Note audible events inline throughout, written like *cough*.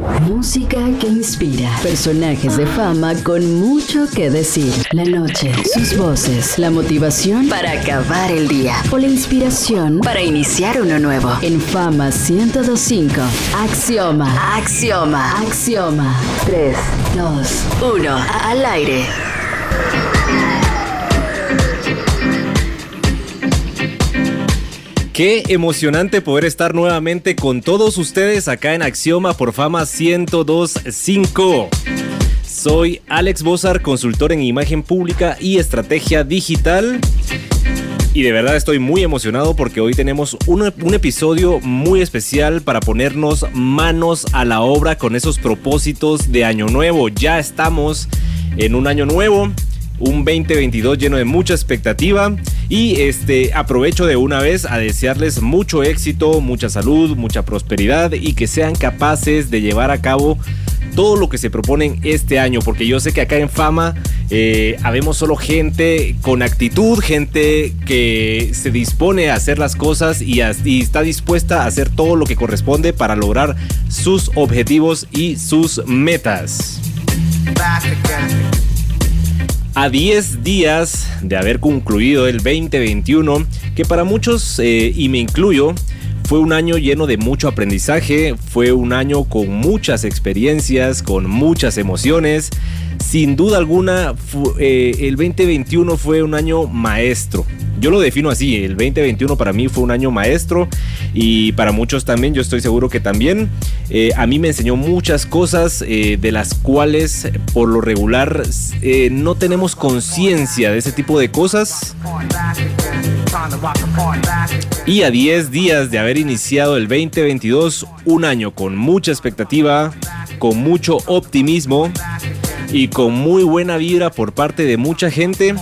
Música que inspira. Personajes de fama con mucho que decir. La noche, sus voces, la motivación para acabar el día o la inspiración para iniciar uno nuevo. En Fama 1025. Axioma. Axioma. Axioma. 3, 2, 1. Al aire. Qué emocionante poder estar nuevamente con todos ustedes acá en Axioma por Fama 1025. Soy Alex Bozar, consultor en imagen pública y estrategia digital. Y de verdad estoy muy emocionado porque hoy tenemos un, un, episodio muy especial para ponernos manos a la obra con esos propósitos de año nuevo. Ya estamos en un año nuevo un 2022 lleno de mucha expectativa y este aprovecho de una vez a desearles mucho éxito, mucha salud, mucha prosperidad y que sean capaces de llevar a cabo todo lo que se proponen este año, porque yo sé que acá en Fama eh, habemos solo gente con actitud, gente que se dispone a hacer las cosas y, y, está dispuesta a hacer todo lo que corresponde para lograr sus objetivos y sus metas a 10 días de haber concluido el 2021, que para muchos, eh, y me incluyo, fue un año lleno de mucho aprendizaje, fue un año con muchas experiencias, con muchas emociones. Sin duda alguna, eh, el 2021 fue un año maestro. Yo lo defino así, el 2021 para mí fue un año maestro y para muchos también, yo estoy seguro que también. Eh, a mí me enseñó muchas cosas eh, de las cuales por lo regular no tenemos conciencia de ese tipo de cosas. Y a 10 días de haber iniciado el 2022, un año con mucha expectativa, con mucho optimismo y con muy buena vibra por parte de mucha gente,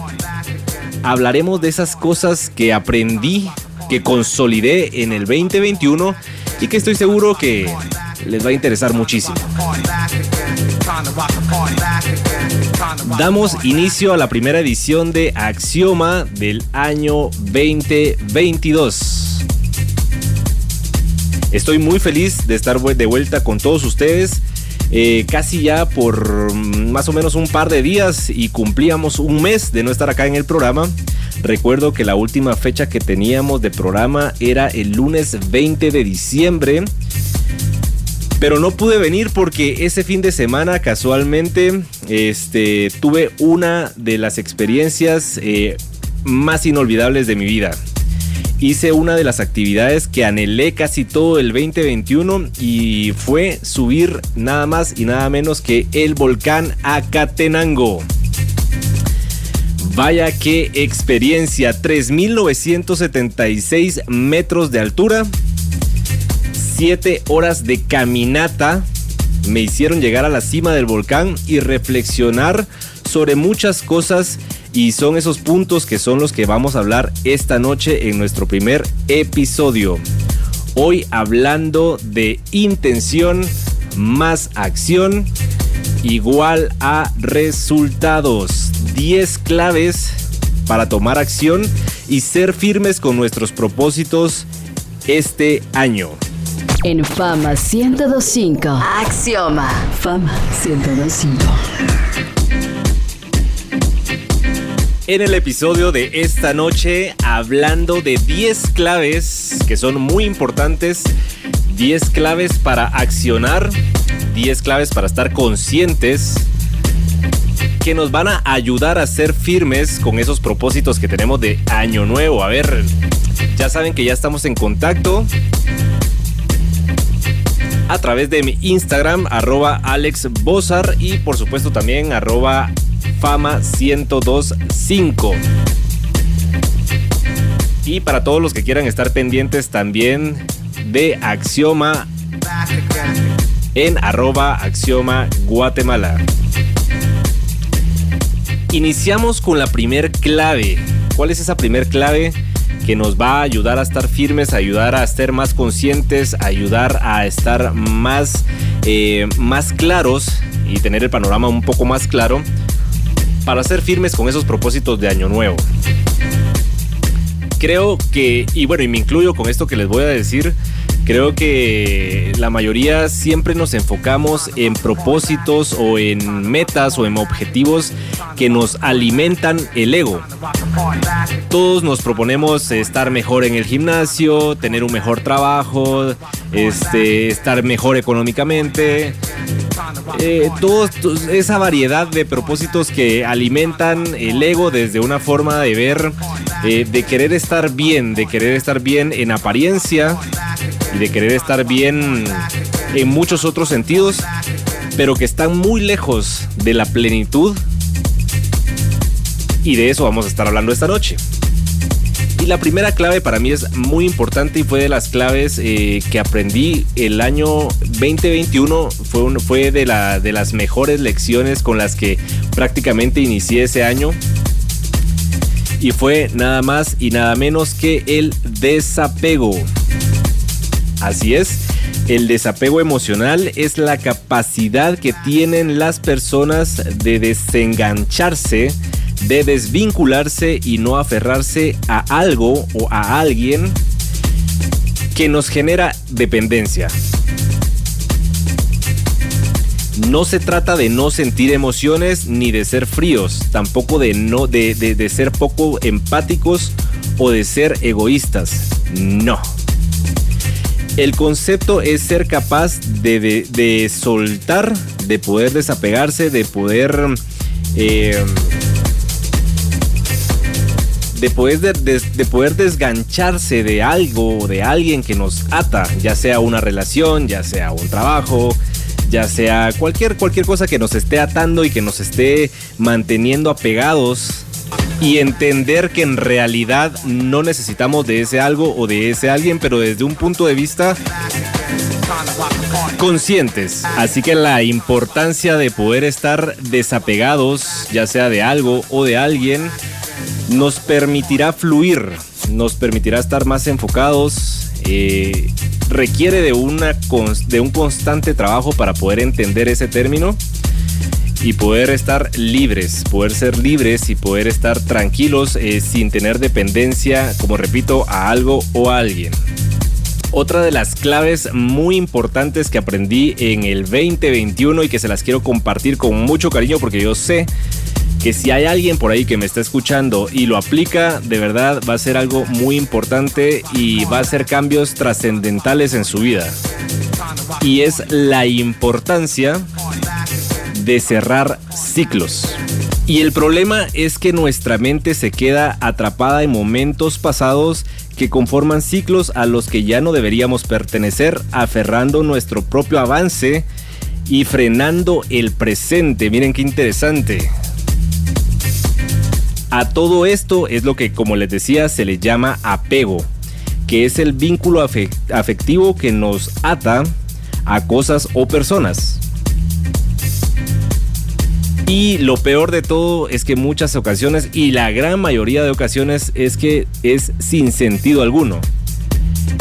hablaremos de esas cosas que aprendí, que consolidé en el 2021 y que estoy seguro que les va a interesar muchísimo. Damos inicio a la primera edición de Axioma del año 2022. Estoy muy feliz de estar de vuelta con todos ustedes eh, casi ya por mm, más o menos un par de días y cumplíamos un mes de no estar acá en el programa. Recuerdo que la última fecha que teníamos de programa era el lunes 20 de diciembre. Pero no pude venir porque ese fin de semana casualmente este, tuve una de las experiencias eh, más inolvidables de mi vida hice una de las actividades que anhelé casi todo el 2021 y fue subir nada más y nada menos que el volcán Acatenango. Vaya qué experiencia, 3.976 metros de altura, 7 horas de caminata me hicieron llegar a la cima del volcán y reflexionar sobre muchas cosas y son esos puntos que son los que vamos a hablar esta noche en nuestro primer episodio. Hoy hablando de intención más acción igual a resultados. 10 claves para tomar acción y ser firmes con nuestros propósitos este año. En Fama 1025. Axioma. Fama 1025. en el episodio de esta noche hablando de 10 claves que son muy importantes, 10 claves para accionar, 10 claves para estar conscientes que nos van a ayudar a ser firmes con esos propósitos que tenemos de año nuevo. A ver, ya saben que ya estamos en contacto a través de mi Instagram, arroba Alex y por supuesto también arroba Fama 1025. Y para todos los que quieran estar pendientes también de Axioma en arroba Axioma Guatemala. Iniciamos con la primer clave. ¿Cuál es esa primer clave? Que nos va a ayudar a estar firmes, a ayudar a estar más conscientes, a ayudar a estar más, eh, más claros y tener el panorama un poco más claro para ser firmes con esos propósitos de año nuevo. Creo que, y bueno, y me incluyo con esto que les voy a decir, Creo que la mayoría siempre nos enfocamos en propósitos o en metas o en objetivos que nos alimentan el ego. Todos nos proponemos estar mejor en el gimnasio, tener un mejor trabajo, este, estar mejor económicamente. Eh, esa variedad de propósitos que alimentan el ego desde una forma de ver, eh, de querer estar bien, de querer estar bien en apariencia, y de querer estar bien en muchos otros sentidos, pero que están muy lejos de la plenitud. Y de eso vamos a estar hablando esta noche. Y la primera clave para mí es muy importante y fue de las claves eh, que aprendí el año 2021. Fue, fue de, la, de las mejores lecciones con las que prácticamente inicié ese año. Y fue nada más y nada menos que el desapego. Así es, el desapego emocional es la capacidad que tienen las personas de desengancharse, de desvincularse y no aferrarse a algo o a alguien que nos genera dependencia. No se trata de no sentir emociones ni de ser fríos, tampoco de, no, de, de ser poco empáticos o de ser egoístas. No. El concepto es ser capaz de, soltar, de poder desapegarse, de poder... Eh, de poder, de, poder desgancharse de algo o de alguien que nos ata, ya sea una relación, ya sea un trabajo, ya sea cualquier, cualquier cosa que nos esté atando y que nos esté manteniendo apegados y entender que en realidad no necesitamos de ese algo o de ese alguien, pero desde un punto de vista conscientes. Así que la importancia de poder estar desapegados, ya sea de algo o de alguien, nos permitirá fluir, nos permitirá estar más enfocados. Eh, requiere de, una, de un constante trabajo para poder entender ese término y poder estar libres, poder ser libres y poder estar tranquilos eh, sin tener dependencia, como repito, a algo o a alguien. Otra de las claves muy importantes que aprendí en el 2021 y que se las quiero compartir con mucho cariño porque yo sé que si hay alguien por ahí que me está escuchando y lo aplica, de verdad va a ser algo muy importante y va a hacer cambios trascendentales en su vida. Y es la importancia de cerrar ciclos. Y el problema es que nuestra mente se queda atrapada en momentos pasados que conforman ciclos a los que ya no deberíamos pertenecer, aferrando nuestro propio avance y frenando el presente. Miren qué interesante. A todo esto es lo que, como les decía, se le llama apego, que es el vínculo afectivo que nos ata a cosas o personas. Y lo peor de todo es que muchas ocasiones, y la gran mayoría de ocasiones, es que es sin sentido alguno.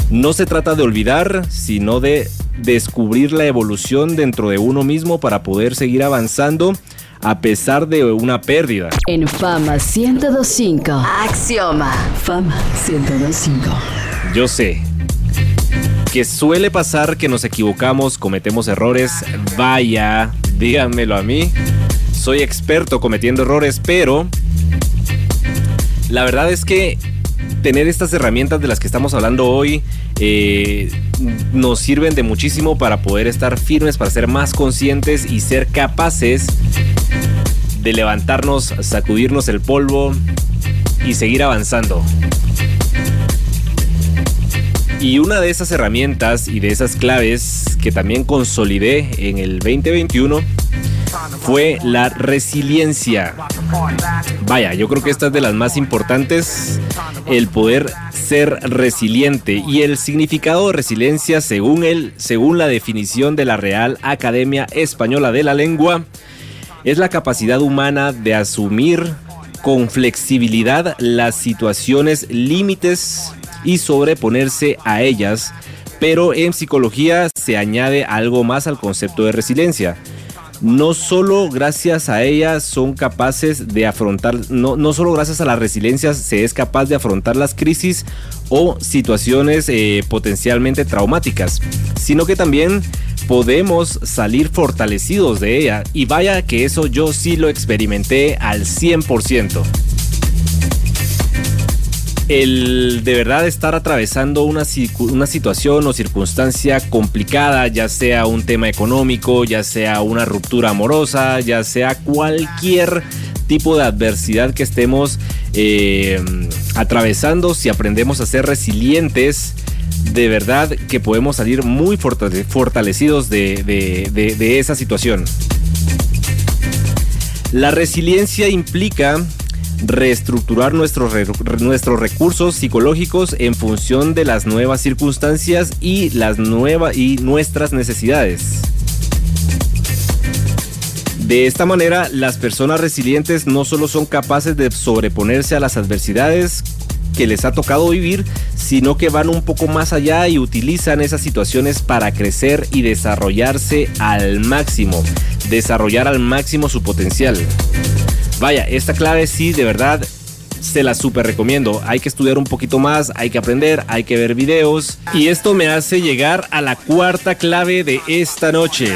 No se trata de olvidar, sino de descubrir la evolución dentro de uno mismo para poder seguir avanzando a pesar de una pérdida. En Fama 1025, Axioma. Fama 1025. Yo sé que suele pasar que nos equivocamos, cometemos errores. Vaya, díganmelo a mí soy experto cometiendo errores, pero la verdad es que tener estas herramientas de las que estamos hablando hoy eh, nos sirven de muchísimo para poder estar firmes, para ser más conscientes y ser capaces de levantarnos, sacudirnos el polvo y seguir avanzando. Y una de esas herramientas y de esas claves que también consolidé en el 2021 fue la resiliencia. Vaya, yo creo que esta es de las más importantes, el poder ser resiliente y el significado de resiliencia según él, según la definición de la Real Academia Española de la Lengua, es la capacidad humana de asumir con flexibilidad las situaciones límites y sobreponerse a ellas, pero en psicología se añade algo más al concepto de resiliencia no solo gracias a ella son capaces de afrontar, no, no solo gracias a la resiliencia se es capaz de afrontar las crisis o situaciones eh, potencialmente traumáticas, sino que también podemos salir fortalecidos de ella. Y vaya que eso yo sí lo experimenté al 100% el de verdad estar atravesando una, una, situación o circunstancia complicada, ya sea un tema económico, ya sea una ruptura amorosa, ya sea cualquier tipo de adversidad que estemos eh, atravesando, si aprendemos a ser resilientes, de verdad que podemos salir muy fortalecidos de, de esa situación. La resiliencia implica reestructurar nuestros, nuestros recursos psicológicos en función de las nuevas circunstancias y, las nuevas y nuestras necesidades. De esta manera, las personas resilientes no solo son capaces de sobreponerse a las adversidades que les ha tocado vivir, sino que van un poco más allá y utilizan esas situaciones para crecer y desarrollarse al máximo, desarrollar al máximo su potencial. Vaya, esta clave sí, de verdad, se la super recomiendo. Hay que estudiar un poquito más, hay que aprender, hay que ver videos. Y esto me hace llegar a la cuarta clave de esta noche.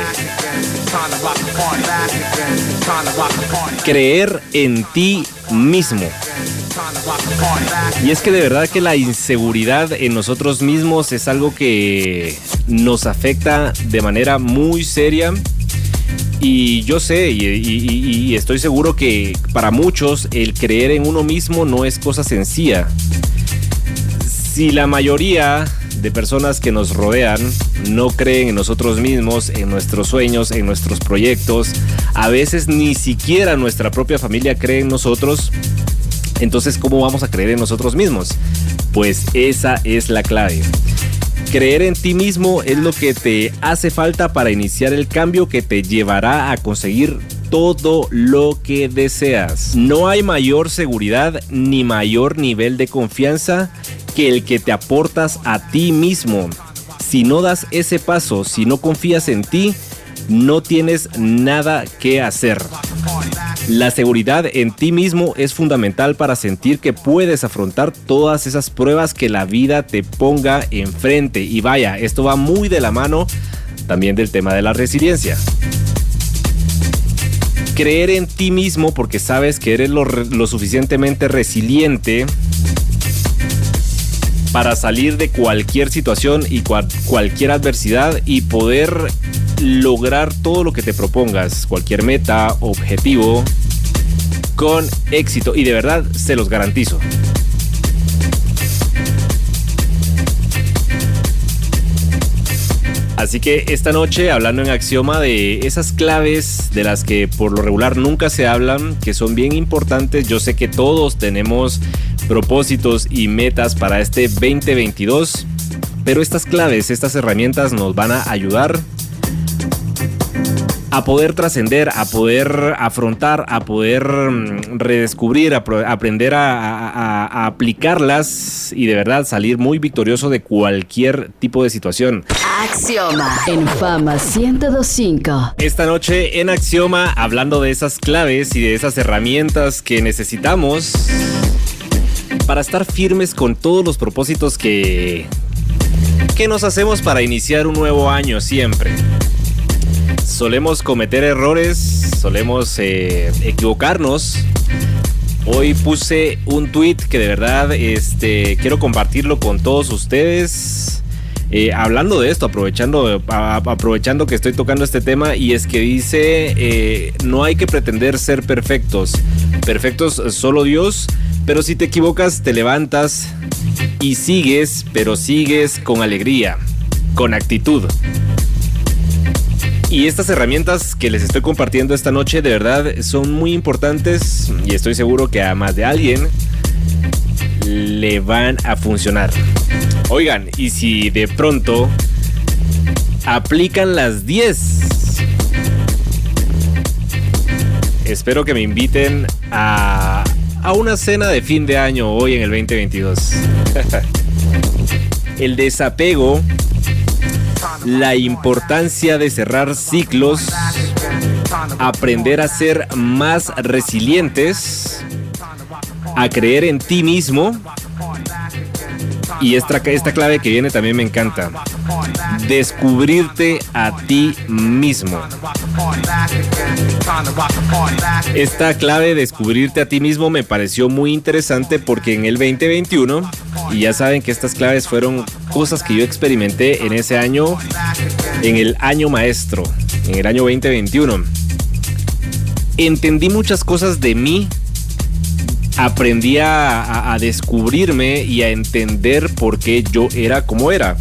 Creer en ti mismo. Y es que de verdad que la inseguridad en nosotros mismos es algo que nos afecta de manera muy seria y yo sé y, estoy seguro que para muchos el creer en uno mismo no es cosa sencilla. Si la mayoría de personas que nos rodean no creen en nosotros mismos, en nuestros sueños, en nuestros proyectos, a veces ni siquiera nuestra propia familia cree en nosotros, entonces ¿cómo vamos a creer en nosotros mismos? Pues esa es la clave. Creer en ti mismo es lo que te hace falta para iniciar el cambio que te llevará a conseguir todo lo que deseas. No hay mayor seguridad ni mayor nivel de confianza que el que te aportas a ti mismo. Si no das ese paso, si no confías en ti, no tienes nada que hacer. La seguridad en ti mismo es fundamental para sentir que puedes afrontar todas esas pruebas que la vida te ponga enfrente. Y vaya, esto va muy de la mano también del tema de la resiliencia. Creer en ti mismo porque sabes que eres lo, suficientemente resiliente para salir de cualquier situación y cualquier adversidad y poder lograr todo lo que te propongas, cualquier meta, objetivo, con éxito. Y de verdad se los garantizo. Así que esta noche hablando en Axioma de esas claves de las que por lo regular nunca se hablan, que son bien importantes. Yo sé que todos tenemos propósitos y metas para este 2022, pero estas claves, estas herramientas nos van a ayudar a poder trascender, a poder afrontar, a poder mm, redescubrir, a, aprender a, aplicarlas y de verdad salir muy victorioso de cualquier tipo de situación. Axioma en Fama 1025. Esta noche en Axioma, hablando de esas claves y de esas herramientas que necesitamos para estar firmes con todos los propósitos que, que nos hacemos para iniciar un nuevo año siempre solemos cometer errores, solemos eh, equivocarnos. Hoy puse un tweet que de verdad este, quiero compartirlo con todos ustedes. Eh, hablando de esto, aprovechando, aprovechando que estoy tocando este tema, y es que dice, eh, no hay que pretender ser perfectos, perfectos solo Dios, pero si te equivocas te levantas y sigues, pero sigues con alegría, con actitud. Y estas herramientas que les estoy compartiendo esta noche de verdad son muy importantes y estoy seguro que a más de alguien le van a funcionar. Oigan, y si de pronto aplican las 10, espero que me inviten a, a una cena de fin de año hoy en el 2022. *laughs* el desapego la importancia de cerrar ciclos aprender a ser más resilientes, a creer en ti mismo. Y esta, esta clave que viene también me encanta. Descubrirte a ti mismo. Esta clave, descubrirte a ti mismo, me pareció muy interesante porque en el 2021, y ya saben que estas claves fueron cosas que yo experimenté en ese año, en el año maestro, en el año 2021. Entendí muchas cosas de mí aprendí a, descubrirme y a entender por qué yo era como era.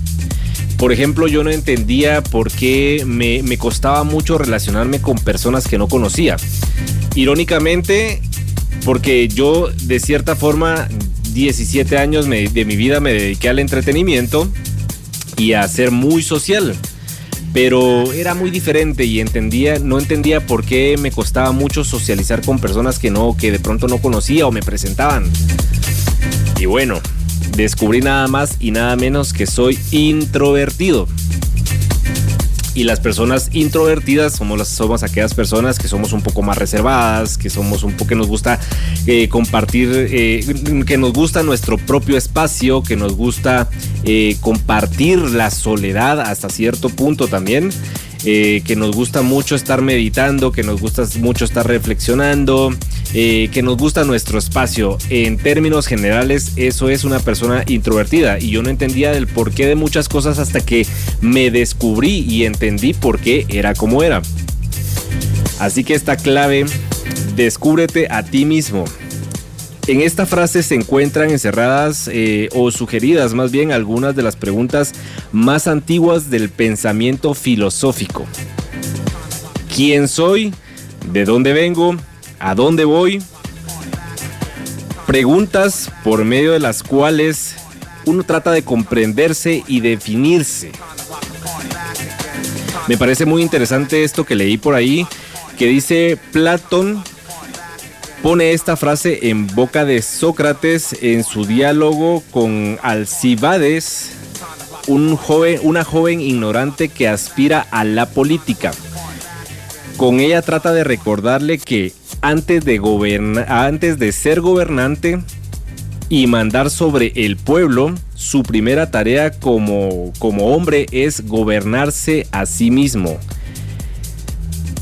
Por ejemplo, yo no entendía por qué me, costaba mucho relacionarme con personas que no conocía. Irónicamente, porque yo de cierta forma 17 años de mi vida me dediqué al entretenimiento y a ser muy social. Pero era muy diferente y entendía, no entendía por qué me costaba mucho socializar con personas que no, que de pronto no conocía o me presentaban. Y bueno, descubrí nada más y nada menos que soy introvertido. Y las personas introvertidas somos, las, somos aquellas personas que somos un poco más reservadas, que somos un poco que nos gusta eh, compartir, eh, que nos gusta nuestro propio espacio, que nos gusta eh, compartir la soledad hasta cierto punto también. Que nos gusta mucho estar meditando, que nos gusta mucho estar reflexionando, eh, que nos gusta nuestro espacio. En términos generales, eso es una persona introvertida y yo no entendía el porqué de muchas cosas hasta que me descubrí y entendí por qué era como era. Así que esta clave, descúbrete a ti mismo. En esta frase se encuentran encerradas eh, o sugeridas más bien algunas de las preguntas más antiguas del pensamiento filosófico. ¿Quién soy? ¿De dónde vengo? ¿A dónde voy? Preguntas por medio de las cuales uno trata de comprenderse y definirse. Me parece muy interesante esto que leí por ahí, que dice Platón pone esta frase en boca de Sócrates en su diálogo con Alcibades, un joven, una joven ignorante que aspira a la política. Con ella trata de recordarle que antes de, antes de ser gobernante y mandar sobre el pueblo, su primera tarea como, como hombre es gobernarse a sí mismo.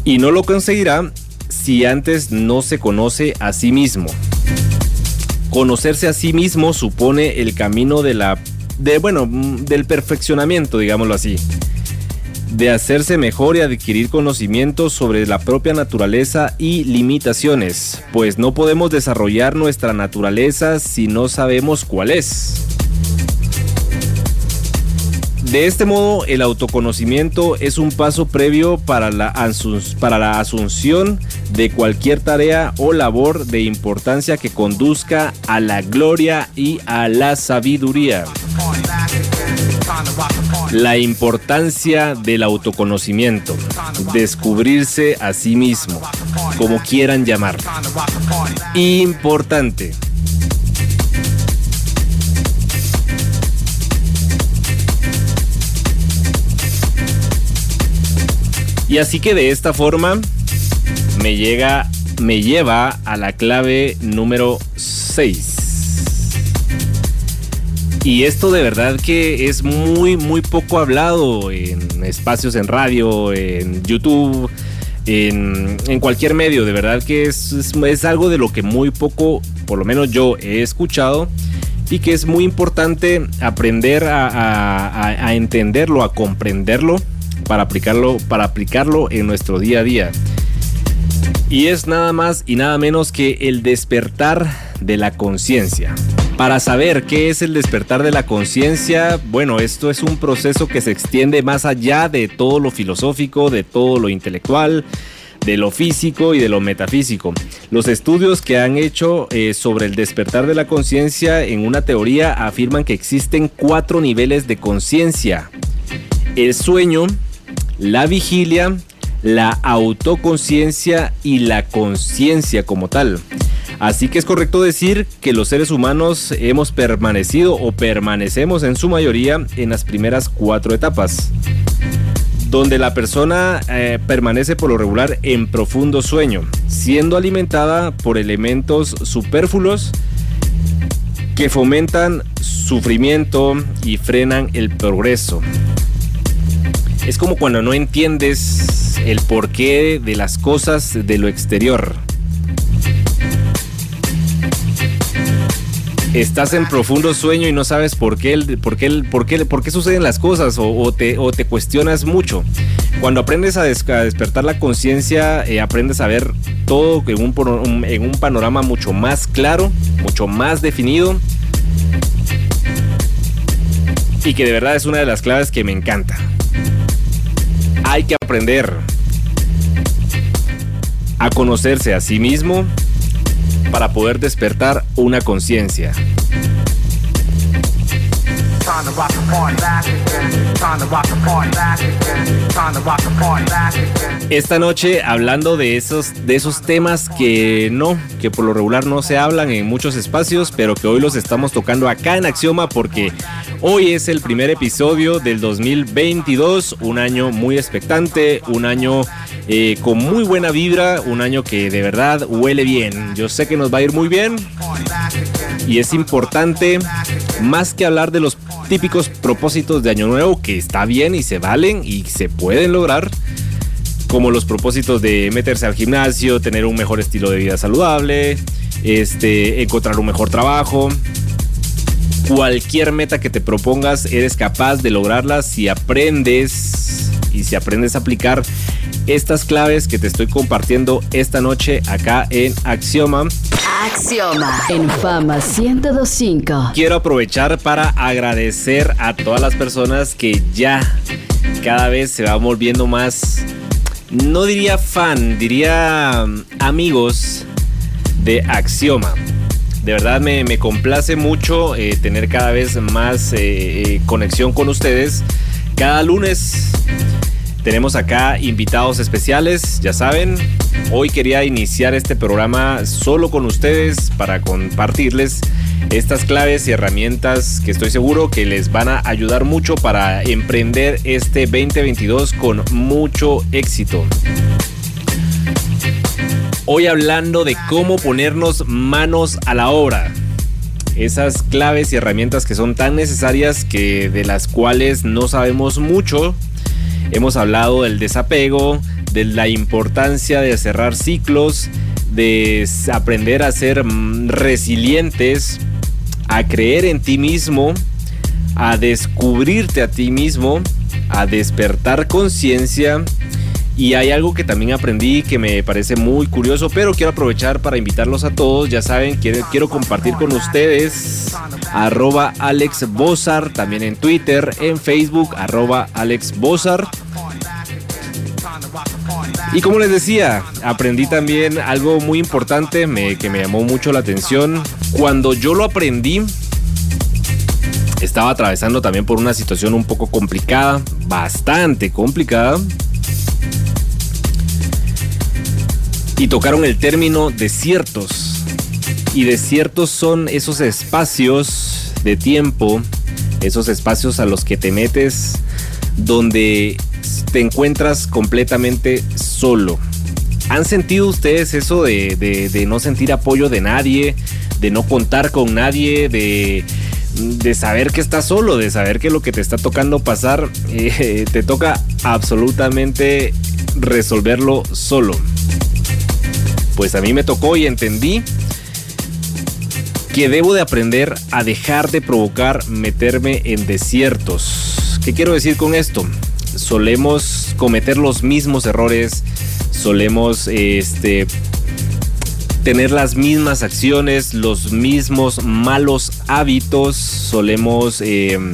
Y no lo conseguirá si antes no se conoce a sí mismo. Conocerse a sí mismo supone el camino de la de bueno, del perfeccionamiento, digámoslo así. De hacerse mejor y adquirir conocimientos sobre la propia naturaleza y limitaciones, pues no podemos desarrollar nuestra naturaleza si no sabemos cuál es. De este modo, el autoconocimiento es un paso previo para la, para la asunción de cualquier tarea o labor de importancia que conduzca a la gloria y a la sabiduría. La importancia del autoconocimiento, descubrirse a sí mismo, como quieran llamar. Importante. Y así que de esta forma me llega, me lleva a la clave número 6. Y esto de verdad que es muy, muy poco hablado en espacios en radio, en YouTube, en, cualquier medio. De verdad que es, es, algo de lo que muy poco, por lo menos yo he escuchado. Y que es muy importante aprender a entenderlo, a comprenderlo para aplicarlo, para aplicarlo en nuestro día a día. Y es nada más y nada menos que el despertar de la conciencia. Para saber qué es el despertar de la conciencia, bueno, esto es un proceso que se extiende más allá de todo lo filosófico, de todo lo intelectual, de lo físico y de lo metafísico. Los estudios que han hecho eh, sobre el despertar de la conciencia en una teoría afirman que existen cuatro niveles de conciencia. El sueño, la vigilia, la autoconciencia y la conciencia como tal. Así que es correcto decir que los seres humanos hemos permanecido o permanecemos en su mayoría en las primeras cuatro etapas. donde la persona eh, permanece por lo regular en profundo sueño, siendo alimentada por elementos superfluos que fomentan sufrimiento y frenan el progreso. Es como cuando no entiendes el porqué de las cosas de lo exterior. Estás en profundo sueño y no sabes por qué, por qué, por qué, por qué suceden las cosas o, te, cuestionas mucho. Cuando aprendes a, despertar la conciencia, eh, aprendes a ver todo en un, en un panorama mucho más claro, mucho más definido. Y que de verdad es una de las claves que me encanta. Hay que aprender a conocerse a sí mismo para poder despertar una conciencia. Esta noche hablando de esos, de esos temas que no, que por lo regular no se hablan en muchos espacios, pero que hoy los estamos tocando acá en Axioma porque hoy es el primer episodio del 2022, un año muy expectante, un año eh, con muy buena vibra, un año que de verdad huele bien. Yo sé que nos va a ir muy bien y es importante más que hablar de los típicos propósitos de Año Nuevo que está bien y se valen y se pueden lograr, como los propósitos de meterse al gimnasio, tener un mejor estilo de vida saludable, este, encontrar un mejor trabajo. Cualquier meta que te propongas, eres capaz de lograrla si aprendes y si aprendes a aplicar estas claves que te estoy compartiendo esta noche acá en Axioma. Axioma en Fama 1025. Quiero aprovechar para agradecer a todas las personas que ya cada vez se van volviendo más, no diría fan, diría mm, amigos de Axioma. De verdad me, complace mucho eh, tener cada vez más eh, eh, conexión con ustedes. Cada lunes tenemos acá invitados especiales, ya saben. Hoy quería iniciar este programa solo con ustedes para compartirles estas claves y herramientas que estoy seguro que les van a ayudar mucho para emprender este 2022 con mucho éxito. Hoy hablando de cómo ponernos manos a la obra esas claves y herramientas que son tan necesarias que de las cuales no sabemos mucho Hemos hablado del desapego, de la importancia de cerrar ciclos, de aprender a ser mm, resilientes, a creer en ti mismo, a descubrirte a ti mismo, a despertar conciencia. Y hay algo que también aprendí que me parece muy curioso, pero quiero aprovechar para invitarlos a todos. Ya saben, quiero, quiero compartir con ustedes arroba Alex Bozar, también en Twitter, en Facebook, arroba Alex Bozar. Y como les decía, aprendí también algo muy importante que me llamó mucho la atención. Cuando yo lo aprendí, estaba atravesando también por una situación un poco complicada, bastante complicada. Y tocaron el término desiertos. Y desiertos son esos espacios de tiempo, esos espacios a los que te metes donde te encuentras completamente solo. ¿Han sentido ustedes eso de, no sentir apoyo de nadie, de no contar con nadie, de, saber que estás solo, de saber que lo que te está tocando pasar *laughs* eh, te toca absolutamente resolverlo solo? Pues a mí me tocó y entendí que debo de aprender a dejar de provocar meterme en desiertos. ¿Qué quiero decir con esto? solemos cometer los mismos errores, solemos este, tener las mismas acciones, los mismos malos hábitos, solemos em,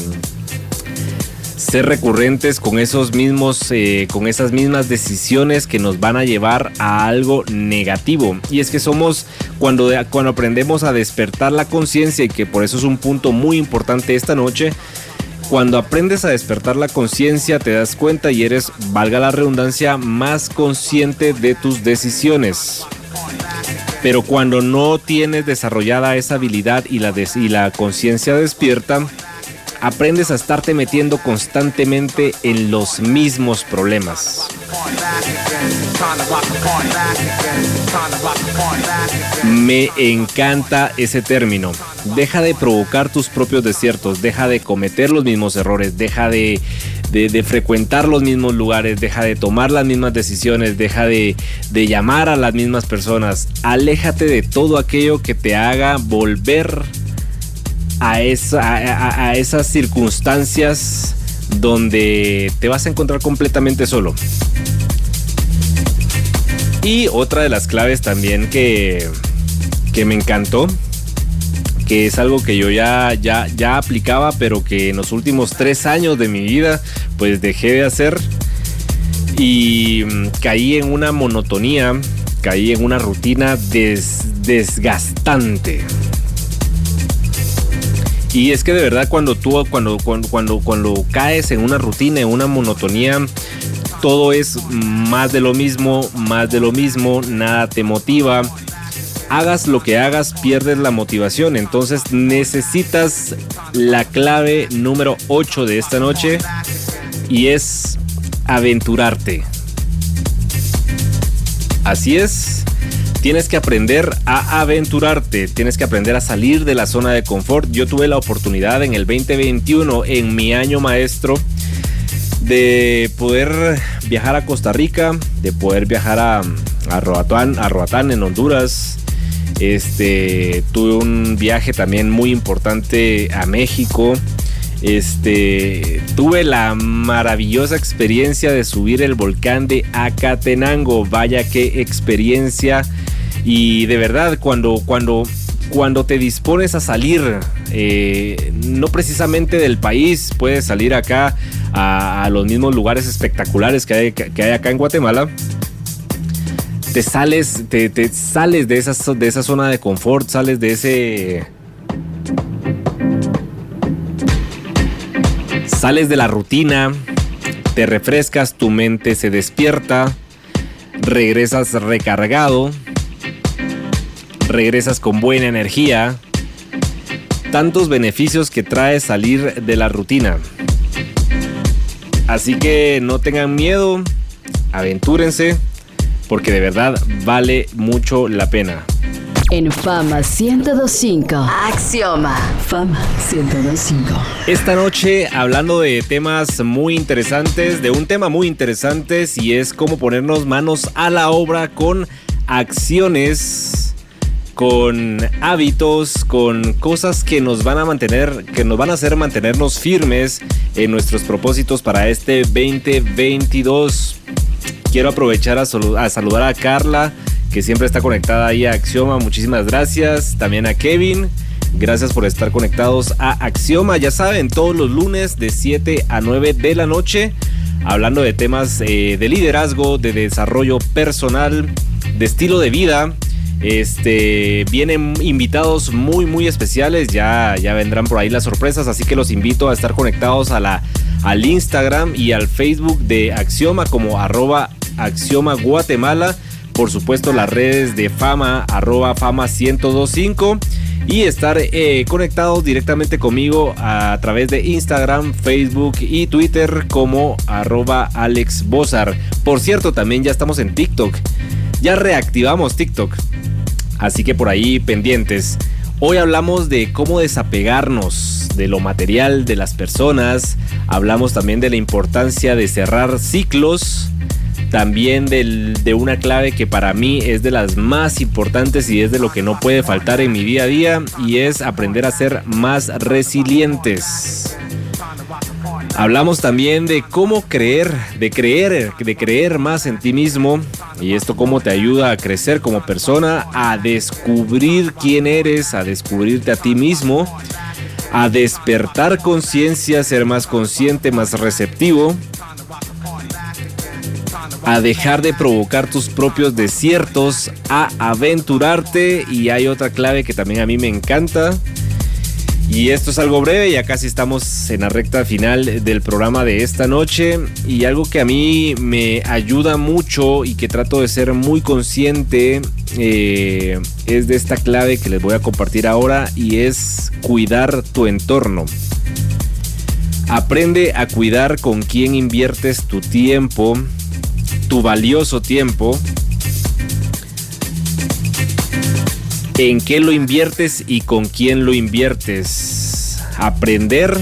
ser recurrentes con esos mismos, eh, con esas mismas decisiones que nos van a llevar a algo negativo. Y es que somos cuando, cuando aprendemos a despertar la conciencia y que por eso es un punto muy importante esta noche cuando aprendes a despertar la conciencia te das cuenta y eres, valga la redundancia, más consciente de tus decisiones. Pero cuando no tienes desarrollada esa habilidad y la, la conciencia despierta, aprendes a estarte metiendo constantemente en los mismos problemas. Me encanta ese término. Deja de provocar tus propios desiertos, deja de cometer los mismos errores, deja de, frecuentar los mismos lugares, deja de tomar las mismas decisiones, deja de, llamar a las mismas personas. Aléjate de todo aquello que te haga volver a, a esas circunstancias donde te vas a encontrar completamente solo. Y otra de las claves también que, que me encantó, que es algo que yo ya, ya, ya aplicaba, pero que en los últimos tres años de mi vida, pues dejé de hacer. Y mm, caí en una monotonía, caí en una rutina desgastante. Y es que de verdad cuando tú, cuando, cuando, cuando, caes en una rutina, en una monotonía, todo es más de lo mismo, más de lo mismo, nada te motiva. Hagas lo que hagas, pierdes la motivación. Entonces necesitas la clave número 8 de esta noche y es aventurarte. Así es, tienes que aprender a aventurarte, tienes que aprender a salir de la zona de confort. Yo tuve la oportunidad en el 2021, en mi año maestro, de poder viajar a Costa Rica, de poder viajar a, a Roatán, a Roatán en Honduras. Este, tuve un viaje también muy importante a México. Este, tuve la maravillosa experiencia de subir el volcán de Acatenango. Vaya qué experiencia. Y de verdad, cuando, cuando, cuando te dispones a salir, eh, no precisamente del país, puedes salir acá a, los mismos lugares espectaculares que hay, que hay acá en Guatemala, te sales, te, sales de, esa, de esa zona de confort, sales de ese... Sales de la rutina, te refrescas, tu mente se despierta, regresas recargado, regresas con buena energía. Tantos beneficios que trae salir de la rutina. Así que no tengan miedo, aventúrense, porque de verdad vale mucho la pena. En Fama 1025. Axioma. Fama 1025. Esta noche hablando de temas muy interesantes, de un tema muy interesante y es cómo ponernos manos a la obra con acciones con hábitos, con cosas que nos van a mantener, que nos van a hacer mantenernos firmes en nuestros propósitos para este 2022. Quiero aprovechar a, saludar a Carla, que siempre está conectada ahí a Axioma. Muchísimas gracias. También a Kevin. Gracias por estar conectados a Axioma. Ya saben, todos los lunes de 7 a 9 de la noche, hablando de temas eh, de liderazgo, de desarrollo personal, de estilo de vida este, vienen invitados muy, muy especiales. Ya, ya vendrán por ahí las sorpresas. Así que los invito a estar conectados a la, al Instagram y al Facebook de Axioma como arroba Axioma Guatemala. Por supuesto, las redes de fama, arroba fama 1025 y estar eh, conectados directamente conmigo a través de Instagram, Facebook y Twitter como arroba Alex Bozar. Por cierto, también ya estamos en TikTok. Ya reactivamos TikTok. Así que por ahí pendientes. Hoy hablamos de cómo desapegarnos de lo material de las personas. Hablamos también de la importancia de cerrar ciclos. También de una clave que para mí es de las más importantes y es de lo que no puede faltar en mi día a día y es aprender a ser más resilientes. Hablamos también de cómo creer, de creer, de creer más en ti mismo y esto cómo te ayuda a crecer como persona, a descubrir quién eres, a descubrirte a ti mismo, a despertar conciencia, ser más consciente, más receptivo, a dejar de provocar tus propios desiertos, a aventurarte y hay otra clave que también a mí me encanta y esto es algo breve, ya casi estamos en la recta final del programa de esta noche y algo que a mí me ayuda mucho y que trato de ser muy consciente eh, es de esta clave que les voy a compartir ahora y es cuidar tu entorno. Aprende a cuidar con quién inviertes tu tiempo, tu valioso tiempo. En qué lo inviertes y con quién lo inviertes. Aprender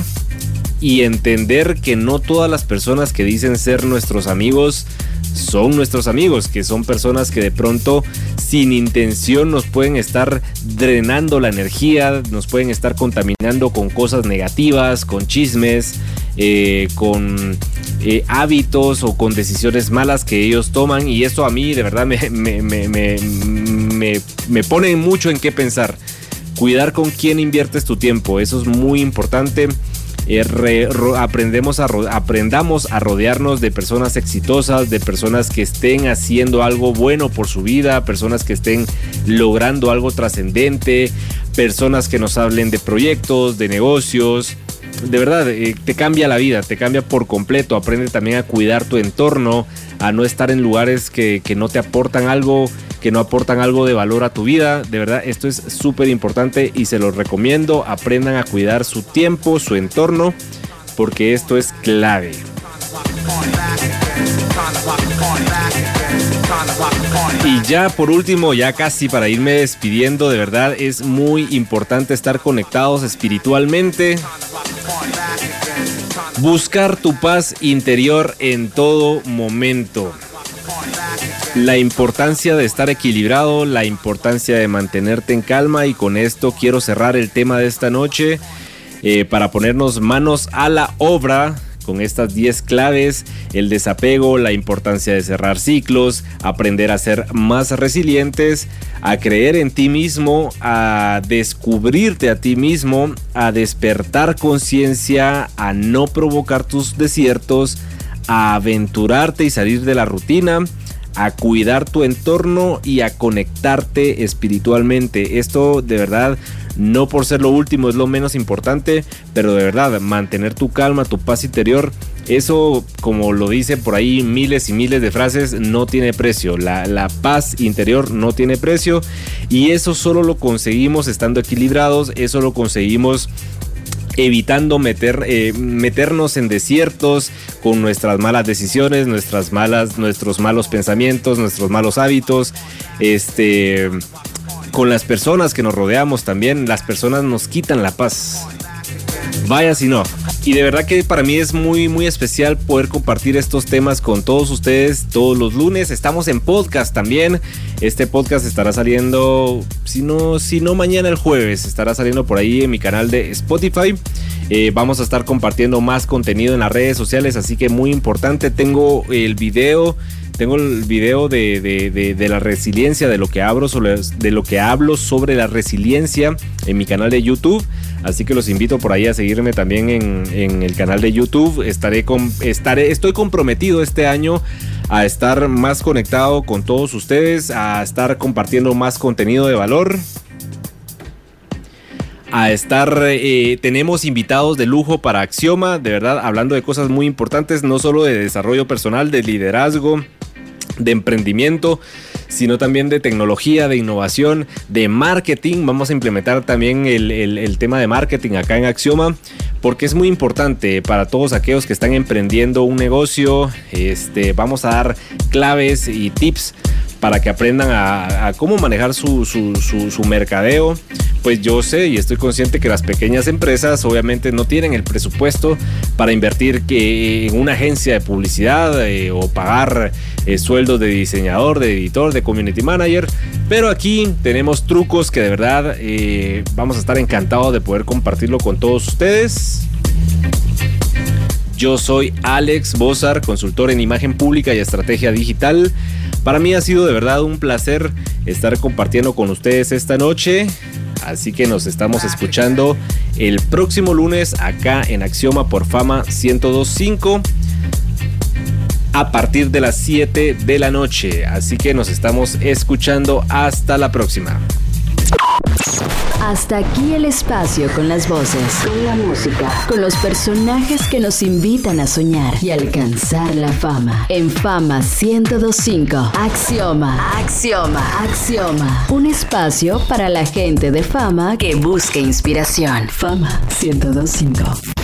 y entender que no todas las personas que dicen ser nuestros amigos son nuestros amigos, que son personas que de pronto sin intención nos pueden estar drenando la energía, nos pueden estar contaminando con cosas negativas, con chismes, eh, con eh, hábitos o con decisiones malas que ellos toman y eso a mí de verdad me, me, me, me pone mucho en qué pensar. Cuidar con quién inviertes tu tiempo, eso es muy importante. Eh, aprendemos a aprendamos a rodearnos de personas exitosas, de personas que estén haciendo algo bueno por su vida, personas que estén logrando algo trascendente, personas que nos hablen de proyectos, de negocios. De verdad, eh, te cambia la vida, te cambia por completo. Aprende también a cuidar tu entorno, a no estar en lugares que, que no te aportan algo que no aportan algo de valor a tu vida. De verdad, esto es súper importante y se los recomiendo. Aprendan a cuidar su tiempo, su entorno, porque esto es clave. Y ya por último, ya casi para irme despidiendo, de verdad es muy importante estar conectados espiritualmente. Buscar tu paz interior en todo momento la importancia de estar equilibrado, la importancia de mantenerte en calma y con esto quiero cerrar el tema de esta noche eh, para ponernos manos a la obra con estas 10 claves, el desapego, la importancia de cerrar ciclos, aprender a ser más resilientes, a creer en ti mismo, a descubrirte a ti mismo, a despertar conciencia, a no provocar tus desiertos, a aventurarte y salir de la rutina, a cuidar tu entorno y a conectarte espiritualmente. Esto de verdad, no por ser lo último, es lo menos importante, pero de verdad, mantener tu calma, tu paz interior, eso, como lo dice por ahí miles y miles de frases, no tiene precio. La, la paz interior no tiene precio y eso solo lo conseguimos estando equilibrados, eso lo conseguimos evitando meter, eh, meternos en desiertos con nuestras malas decisiones, nuestras malas, nuestros malos pensamientos, nuestros malos hábitos, este, con las personas que nos rodeamos también, las personas nos quitan la paz. Vaya si no. Y de verdad que para mí es muy, muy especial poder compartir estos temas con todos ustedes todos los lunes. Estamos en podcast también. Este podcast estará saliendo, si no, si no mañana el jueves, estará saliendo por ahí en mi canal de Spotify. Eh, vamos a estar compartiendo más contenido en las redes sociales, así que muy importante. Tengo el video tengo el video de, la resiliencia, de lo, que hablo sobre, de lo que hablo sobre la resiliencia en mi canal de YouTube. Así que los invito por ahí a seguirme también en, el canal de YouTube. Estaré, con, estoy comprometido este año a estar más conectado con todos ustedes, a estar compartiendo más contenido de valor a estar, eh, tenemos invitados de lujo para Axioma, de verdad, hablando de cosas muy importantes, no solo de desarrollo personal, de liderazgo, de emprendimiento, sino también de tecnología, de innovación, de marketing. Vamos a implementar también el, tema de marketing acá en Axioma, porque es muy importante para todos aquellos que están emprendiendo un negocio. Este, vamos a dar claves y tips para que aprendan a, cómo manejar su, su, mercadeo. Pues yo sé y estoy consciente que las pequeñas empresas obviamente no tienen el presupuesto para invertir en una agencia de publicidad eh, o pagar eh, sueldos de diseñador, de editor, de community manager. Pero aquí tenemos trucos que de verdad eh, vamos a estar encantados de poder compartirlo con todos ustedes. Yo soy Alex Bozar, consultor en imagen pública y estrategia digital. Para mí ha sido de verdad un placer estar compartiendo con ustedes esta noche. Así que nos estamos escuchando el próximo lunes acá en Axioma por Fama 1025 a partir de las 7 de la noche. Así que nos estamos escuchando hasta la próxima. Hasta aquí el espacio con las voces, con la música, con los personajes que nos invitan a soñar y alcanzar la fama. En Fama 1025, Axioma, Axioma, Axioma. Un espacio para la gente de fama que busca inspiración. Fama 1025.